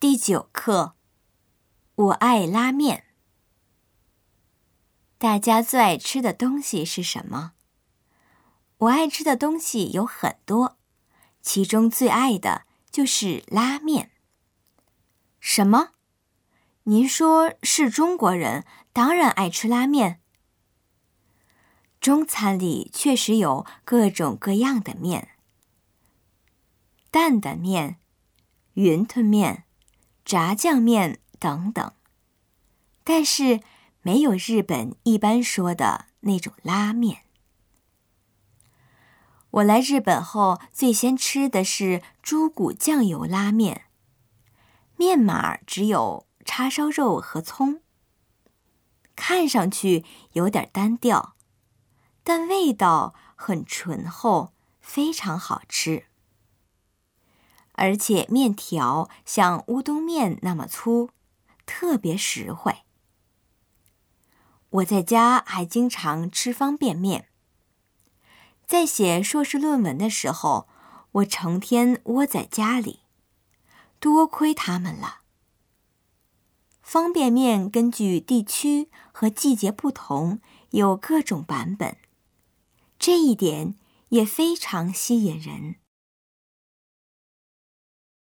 第九课，我爱拉面。大家最爱吃的东西是什么？我爱吃的东西有很多，其中最爱的就是拉面。什么？您说是中国人，当然爱吃拉面。中餐里确实有各种各样的面，担担面、云吞面。炸酱面等等，但是没有日本一般说的那种拉面。我来日本后最先吃的是猪骨酱油拉面，面码只有叉烧肉和葱，看上去有点单调，但味道很醇厚，非常好吃。而且面条像乌冬面那么粗，特别实惠。我在家还经常吃方便面。在写硕士论文的时候，我成天窝在家里，多亏他们了。方便面根据地区和季节不同，有各种版本，这一点也非常吸引人。